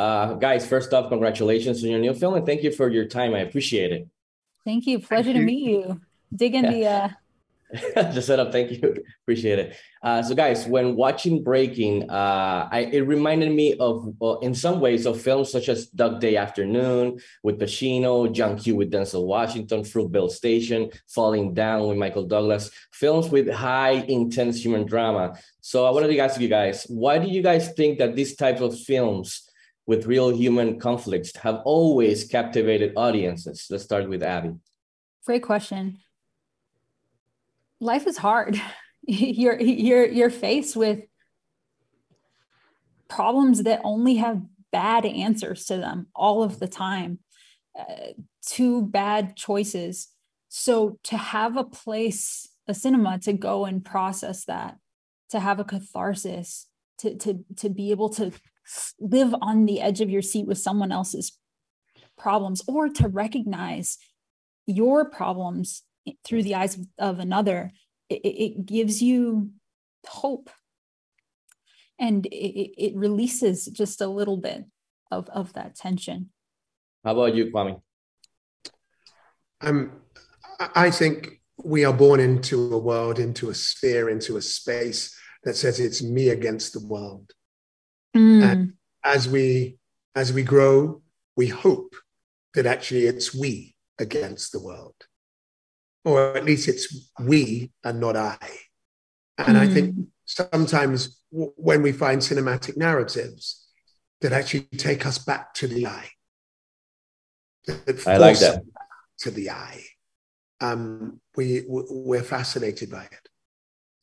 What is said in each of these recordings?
Uh, guys, first off, congratulations on your new film and thank you for your time. I appreciate it. Thank you. Pleasure thank to you. meet you. Dig in yeah. the uh, just set up. Thank you. Appreciate it. Uh, so, guys, when watching Breaking, uh, I, it reminded me of, uh, in some ways, of films such as Dog Day Afternoon with Pacino, John Q with Denzel Washington, Fruitvale Station, Falling Down with Michael Douglas, films with high, intense human drama. So, I wanted to ask you guys, why do you guys think that these types of films with real human conflicts have always captivated audiences? Let's start with Abi. Great question life is hard. you're you're you're faced with problems that only have bad answers to them all of the time. Uh, two bad choices. So to have a place, a cinema to go and process that, to have a catharsis, to to to be able to live on the edge of your seat with someone else's problems or to recognize your problems through the eyes of another, it, it gives you hope and it, it releases just a little bit of, of that tension. How about you, Kwame? Um, I think we are born into a world, into a sphere, into a space that says it's me against the world. Mm. And as we as we grow, we hope that actually it's we against the world or at least it's we and not I. And mm. I think hmm. sometimes w- when we find cinematic narratives that actually take us back to the I, that I like that to the I, um, we we're fascinated by it.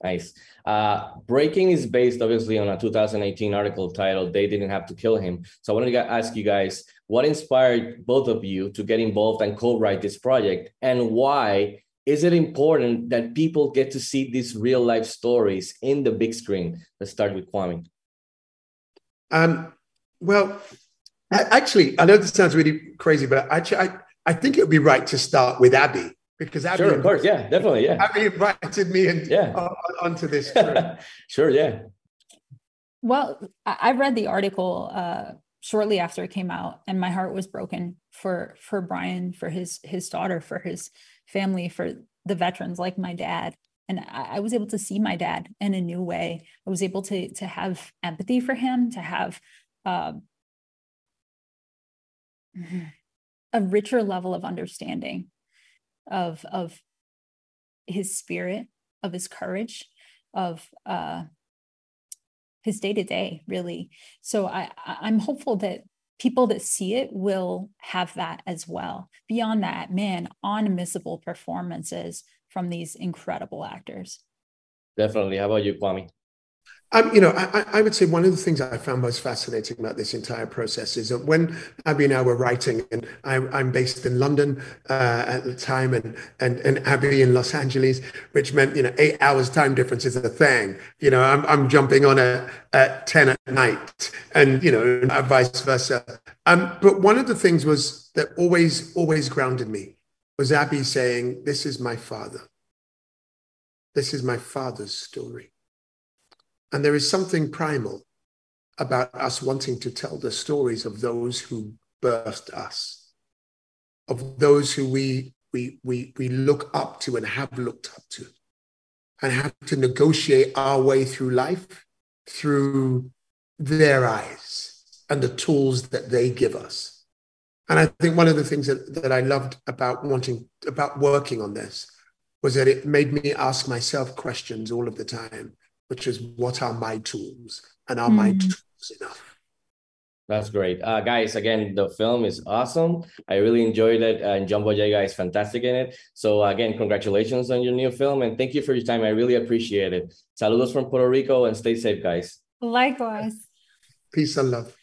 Nice. Uh, Breaking is based obviously on a 2018 article titled "They Didn't Have to Kill Him." So I wanted to ask you guys, what inspired both of you to get involved and co-write this project, and why is it important that people get to see these real life stories in the big screen? Let's start with Kwame. Um, well, actually, I know this sounds really crazy, but actually, I, I think it would be right to start with Abi because Abi, sure, of course, yeah, definitely, yeah. Abi invited me in, yeah. Uh, onto this. sure, yeah. Well, I read the article uh, shortly after it came out, and my heart was broken for for Brian, for his his daughter, for his family for the veterans like my dad and I, I, was able to see my dad in a new way i was able to to have empathy for him to have uh, a richer level of understanding of of his spirit of his courage of uh, his day to day really so i i'm hopeful that people that see it will have that as well. Beyond that, man, unmissable performances from these incredible actors. Definitely. How about you, Kwame? Um, you know, I, I, would say one of the things I found most fascinating about this entire process is that when Abi and I were writing, and I, am based in London uh, at the time, and, and and Abi in Los Angeles, which meant you know eight hours time difference is a thing. You know, I'm I'm jumping on at, at ten at night, and you know, vice versa. Um, but one of the things was that always always grounded me was Abi saying, "This is my father. This is my father's story." And there is something primal about us wanting to tell the stories of those who birthed us, of those who we, we, we, we look up to and have looked up to, and have to negotiate our way through life through their eyes and the tools that they give us. And I think one of the things that, that I loved about wanting, about working on this was that it made me ask myself questions all of the time which is what are my tools and are mm. my tools enough? That's great. Uh, guys, again, the film is awesome. I really enjoyed it. Uh, and John Boyega is fantastic in it. So, again, congratulations on your new film. And thank you for your time. I really appreciate it. Saludos from Puerto Rico and stay safe, guys. Likewise. Peace and love.